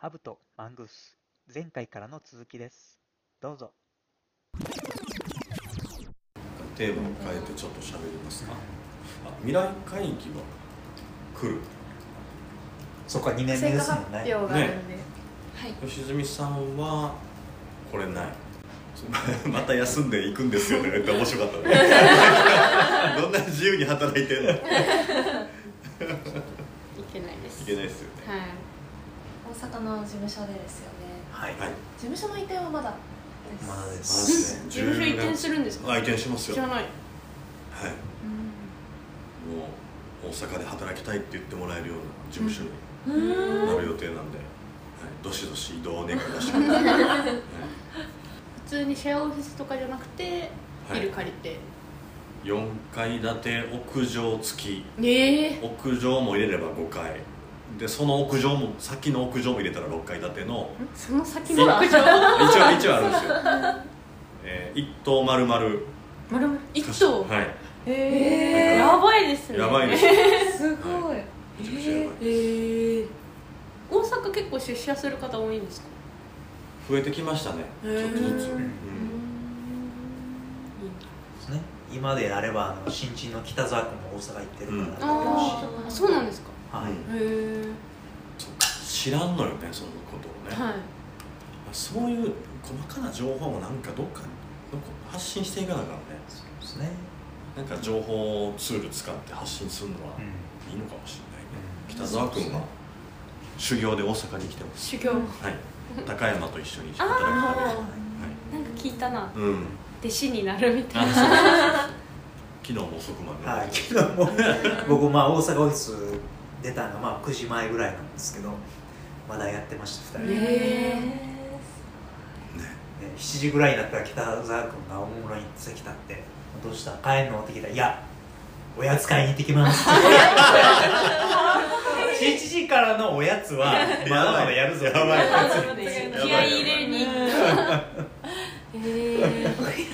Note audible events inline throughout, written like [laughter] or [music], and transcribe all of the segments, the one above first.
ハブとマングース前回からの続きです。どうぞ。テーマを変えてちょっと喋りますか？あ未来会議は来る。そっか2年目ですもんね。発表があるんで、はい。吉住さんはこれない。[laughs] また休んでいくんですよね。って面白かったね。[laughs] どんな自由に働いてんの？い [laughs] いけないです。けないですよね。はい。大阪の事務所でですよね。はい、はい。事務所の移転はまだです。まだでマすジで事務所移転するんですか？あ移転しますよ。はい知らない。もう大阪で働きたいって言ってもらえるような事務所にうん。なる予定なんで、はい、どしどし移動をお願います、は [laughs] い普通にシェアオフィスとかじゃなくてはい。ビル借りて、4階建て屋上付き。ええ屋上も入れれば5階でその屋上も先の屋上も入れたら6階建ての。その先の屋上？一応一応あるんですよ、[laughs] えー、一棟丸々。まるまる一棟、はい。へやばいですね。やばいです。えすごい。めちゃくちゃやばいええ大阪結構出社する方多いんですか？増えてきましたね。ちょっとずつ、うん。ね。今であればあの新人の北沢君も大阪行ってるから、ああそうなんですかはい、へえそっか知らんのよねそのことをね、はい。そういう細かな情報もなんかどっかどっか発信していかなあかんね。そうですね、なんか情報ツール使って発信するのはうん。いいのかもしれないね、うん。北沢君は修行で大阪に来てます。修行。はい。高山と一緒に働くためにあはい。なんか聞いたな。うん。弟子になるみたいな。[laughs] 昨日も遅くまで、はい、昨日も。[laughs] 僕まあ大阪オフィス出たのがまあ9時前ぐらいなんですけどまだやってました2人。で、へね。で7時ぐらいになったら北沢君がおもむろに来たって「どうした？帰んの?」って聞いたら「いやおやつ買いに行ってきます」[laughs] 7時からのおやつはまだまだやるぞ。やばい。気合い入れに。え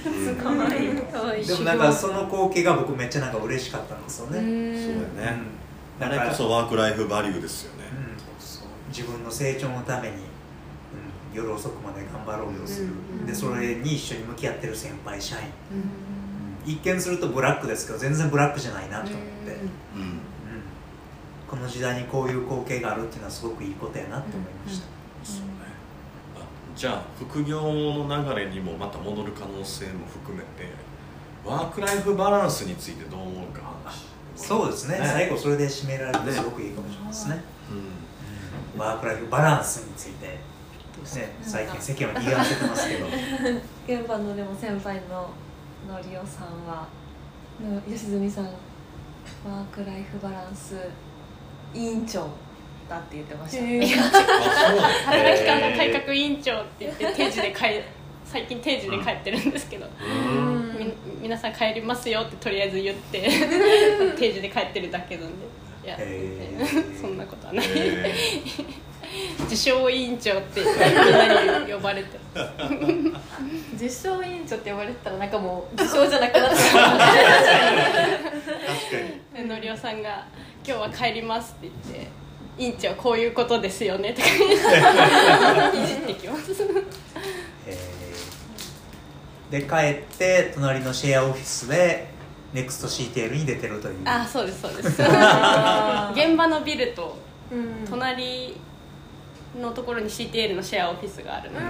うん。かわいい。かわいい。でもなんかその光景が僕めっちゃなんか嬉しかったんですよね、そうだよね、あれこそワークライフバリューですよね、うんそう自分の成長のために、うん、夜遅くまで頑張ろうとする、うんでそれに一緒に向き合ってる先輩社員、一見するとブラックですけど全然ブラックじゃないなと思って、うん。うん。この時代にこういう光景があるっていうのはすごくいいことやなって思いました、そうね。あじゃあ副業の流れにもまた戻る可能性も含めてワークライフバランスについてどう思うか。話そうですね。ね。最後それで締められるとすごくいいかもしれないですね、うん。ワークライフバランスについて、ね、最近世間は言い合わせてますけど。[laughs] 現場のでも先輩ののりおさんはの吉住さんワークライフバランス委員長だって言ってました、へー。働き方改革委員長って言って定時で帰最近定時で帰ってるんですけど、うん。み皆さん帰りますよってとりあえず言って。[laughs] 定時で帰ってるだけなんで。いや、へー。[laughs] そんなことはない、え [laughs] 自称委員長ってみんなに呼ばれて。受賞委員長って呼ばれてたらなんかもう受賞じゃなくなってー確かに。でのりおさんが「今日は帰ります」って言って「委員長こういうことですよね」って感じでいじってきます。えーで帰って隣のシェアオフィスでネクスト CTL に出てるという。あそうですそうです。[laughs] 現場のビルとうん。隣のところに CTL のシェアオフィスがあるので、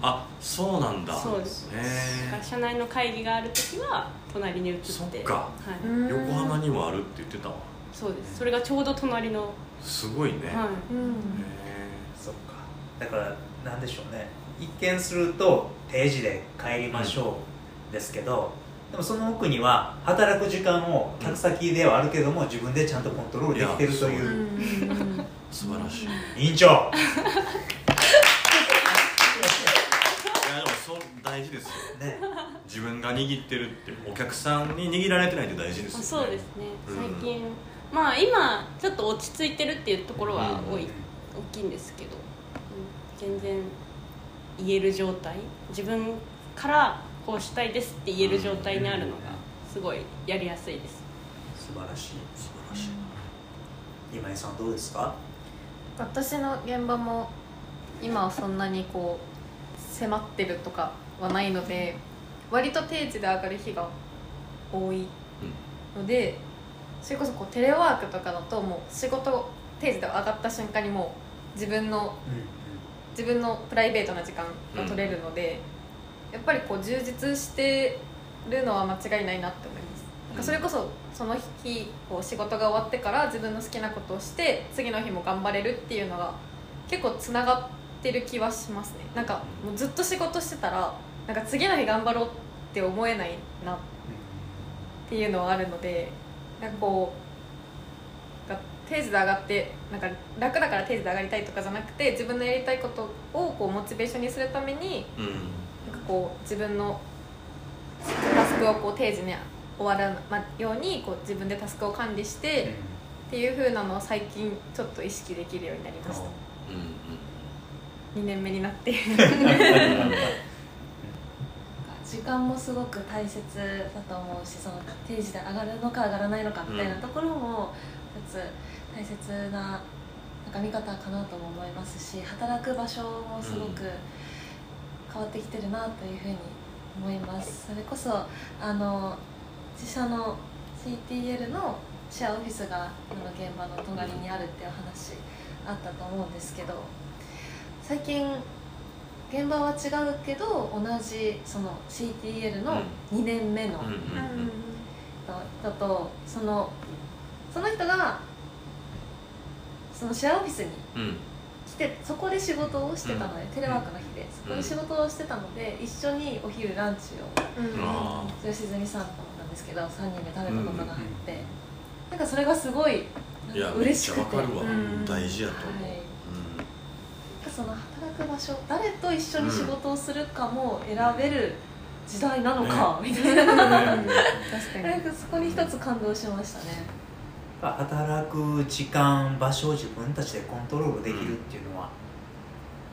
あそうなんだ。そうです。だからへ社内の会議がある時は隣に移って。そっか。はい、横浜にもあるって言ってたわ。そうです。それがちょうど隣の、すごいね、はうん。へそっか。だからなんでしょうね一見すると定時で帰りましょうですけど、でもその奥には働く時間を客先ではあるけども自分でちゃんとコントロールできてるという。いやう。ん素晴らしい。いや委員長。でもそう大事ですよ。ね。自分が握ってるってお客さんに握られてないって大事ですよね。そうですね。うん。最近、まあ今ちょっと落ち着いてるっていうところは多い、うん。大きいんですけど、うん。全然言える状態自分からこうしたいですって言える状態にあるのがすごいやりやすいです。素晴らしい。素晴らしい。今井さんどうですか？私の現場も今はそんなにこう迫ってるとかはないので割と定時で上がる日が多いのでそれこそこうテレワークとかだともう仕事定時で上がった瞬間にもう自分の自分のプライベートな時間が取れるので、やっぱりこう充実してるのは間違いないなって思います。なんかそれこそその日こう仕事が終わってから自分の好きなことをして次の日も頑張れるっていうのが結構つながってる気はしますね。なんかもうずっと仕事してたらなんか次の日頑張ろうって思えないなっていうのはあるのでなんかこうが定時で上がってなんか楽だから定時で上がりたいとかじゃなくて自分のやりたいことをこうモチベーションにするためにうんなんかこう自分のタスクをこう定時に終わらないようにこう自分でタスクを管理してっていう風なのを最近ちょっと意識できるようになりました。うん2年目になって。時間もすごく大切だと思うしその定時で上がるのか上がらないのかみたいなところも一つ大切ななんか見方かなとも思いますし働く場所もすごく変わってきてるなというふうに思います。それこそあの自社の CTL のシェアオフィスが今の現場の隣にあるっていう話あったと思うんですけど最近現場は違うけど同じその CTL の2年目のうんうんうんだとそのその人がそのシェアオフィスにうん。来てそこで仕事をしてたので、うん。テレワークの日でそこで仕事をしてたので、一緒にお昼ランチをあ吉住さんとなんですけど3人で食べたことがあって、なんかそれがすごい嬉しくて。ゃわかるわ。うん。大事やと思う。はい。その働く場所誰と一緒に仕事をするかも選べる時代なのか、みたいな、うんね確かにそこに一つ感動しましたね働く時間場所を自分たちでコントロールできるっていうのは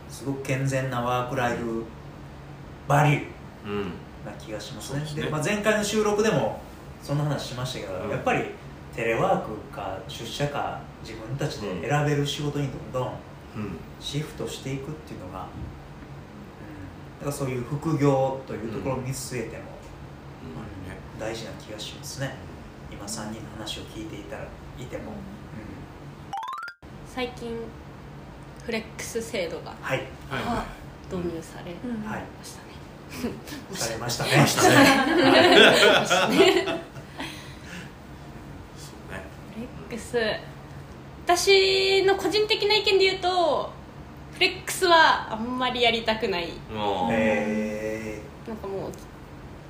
すごく健全なワークライフバリューうん。な気がしますね。そうですね。で、まあ、前回の収録でもそんな話しましたけど、うん。やっぱりテレワークか出社か自分たちで選べる仕事にどんどんうん。シフトしていくっていうのが、うん、だからそういう副業というところを見据えても、大事な気がしますね今3人の話を聞いていたらいても、最近フレックス制度がはい。はいは導入されうん。はい。ましたね、されましたね。いしたね。そうね。フレックス。私の個人的な意見で言うとフレックスはあんまりやりたくない。もうえなんかもう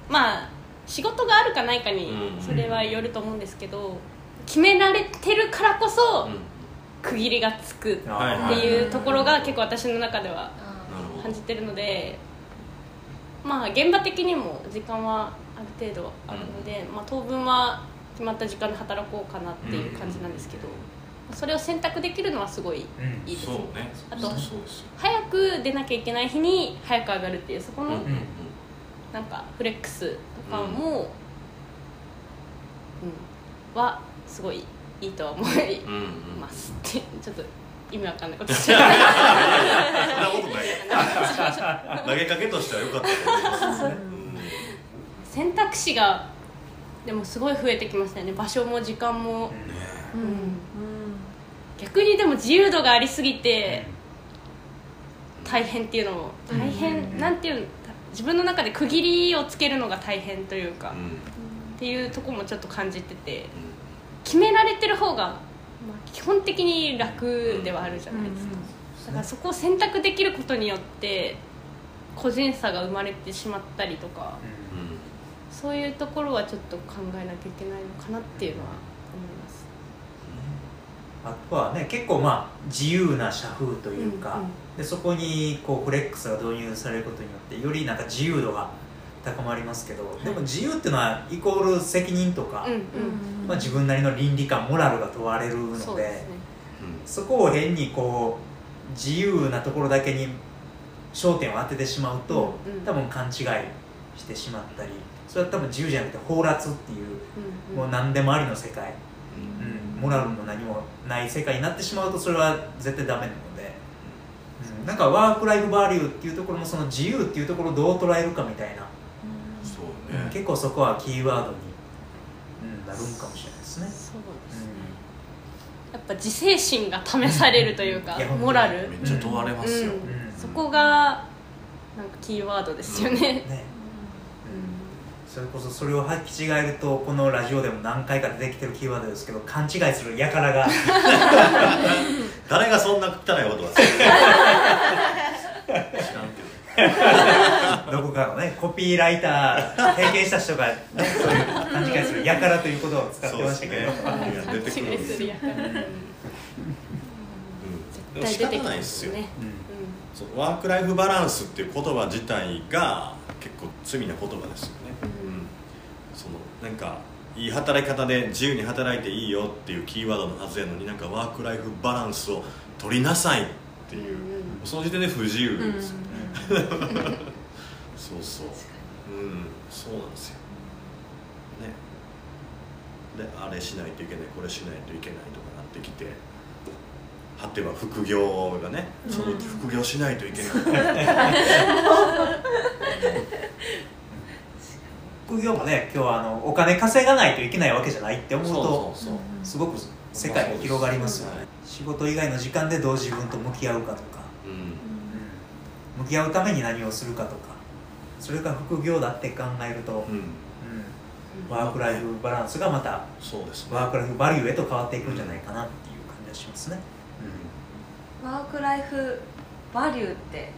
まあ仕事があるかないかにうん。それはよると思うんですけど、決められてるからこそうん。区切りがつくっていうところが結構私の中では感じてるのでまあ現場的にも時間はある程度あるので、まあ、当分は決まった時間で働こうかなっていう感じなんですけど、それを選択できるのはすごいうんいいですそうね。あと早く出なきゃいけない日に早く上がるっていうそこのなんかフレックスとかも、うん。はすごいいいとは思いうんうんうん。ますってちょっと意味わかんないことしちゃうそんなことない。投げかけとしては良かった [laughs] 選択肢がでもすごい増えてきましたよね。場所も時間も、うんうん。うん。逆にでも自由度がありすぎて大変っていうのも。大変、なんていうの？自分の中で区切りをつけるのが大変というか、っうん。うんていうところもちょっと感じてて決められてる方が、まあ、基本的に楽ではあるじゃないですか、だからそこを選択できることによって個人差が生まれてしまったりとかうんうん。そういうところはちょっと考えなきゃいけないのかなっていうのはあとはね結構まあ自由な社風というか、うんうん。でそこにこうフレックスが導入されることによってよりなんか自由度が高まりますけど、でも自由っていうのはイコール責任とか、うんうんまあ、自分なりの倫理観モラルが問われるのでそね。そこを変にこう自由なところだけに焦点を当ててしまうと、うんうん。多分勘違いしてしまったりそれは多分自由じゃなくて放埓っていう、うん。もう何でもありの世界、うん。うん、モラルも何もない世界になってしまうとそれは絶対ダメなので、うん。なんかワーク・ライフ・バリューっていうところもその自由っていうところをどう捉えるかみたいな、そうね。結構そこはキーワードに、うん、なるんかもしれないですね。そうですね。やっぱ自制心が試されるというかモラル。めっちゃ問われますよ、うん。うん。そこがなんかキーワードですよね、ねそれこそそれを履き違えるとこのラジオでも何回か出てきてるキーワードですけど勘違いする輩が。[laughs] 誰がそんな汚いことは。するど。どこかのねコピーライター経験した人が、ね、そういう勘違いする輩ということを使ってましたけど、ね出てくるんですよ、違いするやからうん、絶仕方対ないですよ。すねうん。ワーク・ライフ・バランスっていう言葉自体が結構罪な言葉ですよね、うん、そのなんかいい働き方で自由に働いていいよっていうキーワードのはずやのになんかワーク・ライフ・バランスを取りなさいっていう、その時点で不自由ですよね、そうそう。うん。そうなんですよ。ね。であれしないといけないこれしないといけないとかなってきて果ては副業がねその副業しないといけない、[laughs] 副業もね今日はあのお金稼がないといけないわけじゃないって思うとそうそうそう。すごく世界が広がりますよね。仕事以外の時間でどう自分と向き合うかとか、うん。うん向き合うために何をするかとか。それが副業だって考えると、うん。うん。ワーク・ライフ・バランスがまたそうですね。ワーク・ライフ・バリューへと変わっていくんじゃないかなっていう感じがしますね、ワークライフバリューって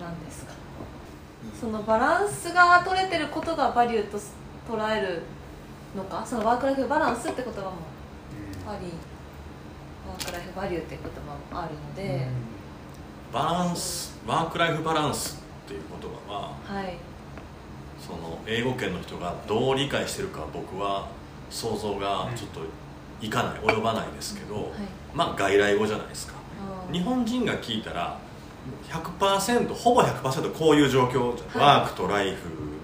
何ですか？そのバランスが取れてることがバリューと捉えるのか？そのワークライフバランスって言葉もありワークライフバリューって言葉もあるので、バランスワーク・ライフ・バランスっていう言葉ははい。その英語圏の人がどう理解してるか僕は想像がちょっといかない及ばないですけど、はい。まあ外来語じゃないですか。日本人が聞いたら100%ほぼ100%こういう状況ワークとライフ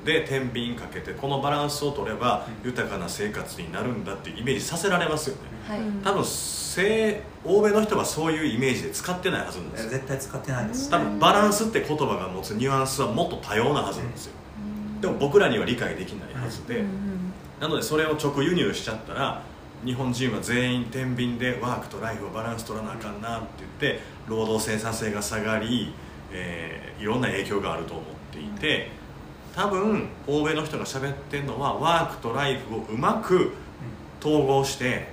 で天秤かけてこのバランスを取れば豊かな生活になるんだっていうイメージさせられますよね。はい、多分西欧米の人はそういうイメージで使ってないはずなんですよ。絶対使ってないです、多分バランスって言葉が持つニュアンスはもっと多様なはずなんですよ。でも僕らには理解できないはずで、なのでそれを直輸入しちゃったら日本人は全員天秤でワークとライフをバランス取らなあかんなって言って労働生産性が下がり、えーいろんな影響があると思っていて多分欧米の人が喋ってるのはワークとライフをうまく統合して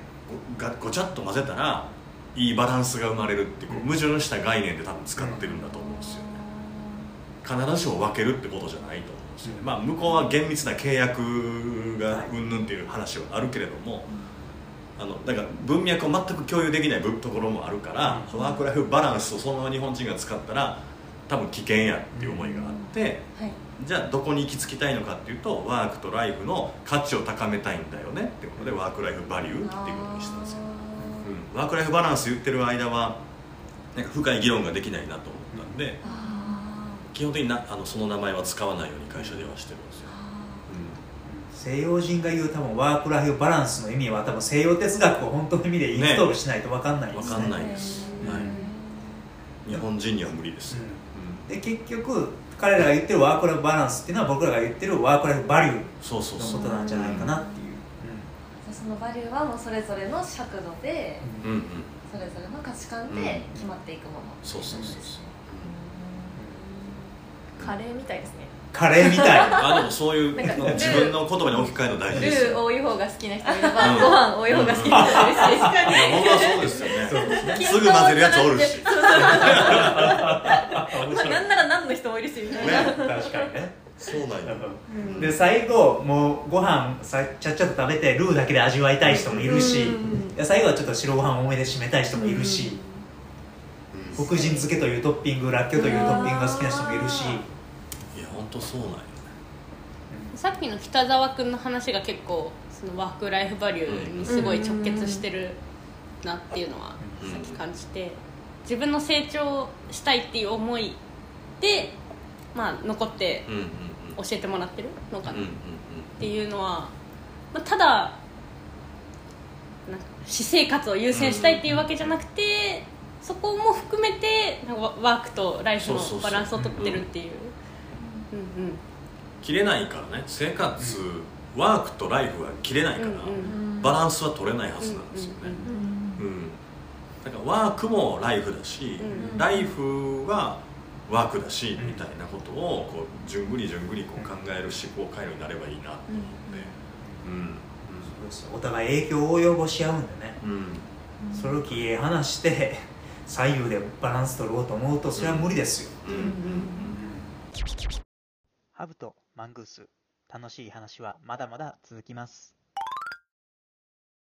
ごがごちゃっと混ぜたらいいバランスが生まれるってこう矛盾した概念で多分使ってるんだと思うんですよね。必ずしも分けるってことじゃないと思うんですよね、まあ、向こうは厳密な契約がうんぬんっていう話はあるけれども、あのだから文脈を全く共有できない部ところもあるから、うん。ワークライフバランスをそのまま日本人が使ったら多分危険やっていう思いがあって、はい。じゃあどこに行き着きたいのかっていうとワークとライフの価値を高めたいんだよねってことでワークライフバリューっていうことにしたんですよ、うん、ワークライフバランス言ってる間はなんか深い議論ができないなと思ったんで、あ基本的になあのその名前は使わないように会社ではしてるんです。よ、西洋人が言う多分ワーク・ライフ・バランスの意味は多分西洋哲学を本当の意味でインストールしないと分かんないうん、ですね。分かんないです、うんはい、日本人には無理です、うん。で結局彼らが言ってるワーク・ライフ・バランスっていうのは僕らが言ってるワーク・ライフ・バリューそうそうそうのことなんじゃないかなっていう、ーそのバリューはもうそれぞれの尺度でうんうんそれぞれの価値観で決まっていくもの、そうそうそうそう。カレーみたいですねカレーみたい。[laughs] あでもそういう自分の言葉に置き換えるの大事ルですよ。ー多い方が好きな人もいれば、うん。ご飯多い方が好きな人もいるし、いや本当はそうですよね。ね [laughs] すぐ混ぜるやつおるし。[laughs] なんなら何の人もいるしみたいな、確かにね。そうなんや。うん。で最後もうご飯さちゃっちゃと食べてルーだけで味わいたい人もいるし、うん最後はちょっと白ご飯多めで締めたい人もいるし、福神漬けというトッピングらっきょうというトッピングが好きな人もいるし、当そうなんやさっきの北澤君の話が結構そのワーク・ライフ・バリューにすごい直結してるなっていうのはうん。さっき感じて自分の成長したいっていう思いで、まあ、残って教えてもらってるのかなっていうのは、まあ、ただなんか私生活を優先したいっていうわけじゃなくてそこも含めてワークとライフのバランスをとってるっていう切れないからね。生活、ワークとライフは切れないから、うんバランスは取れないはずなんですよね、うんうんだからワークもライフだし、うんライフはワークだし、うんみたいなことをこうじゅんぐりじゅんぐりこう考える思考回路になればいいなと思って。うんそうですお互い影響を及ぼし合うんでね。うん、うんそれを切り離して左右でバランス取ろうと思うとそれは無理ですよ、うんハブとマングース。楽しい話はまだまだ続きます。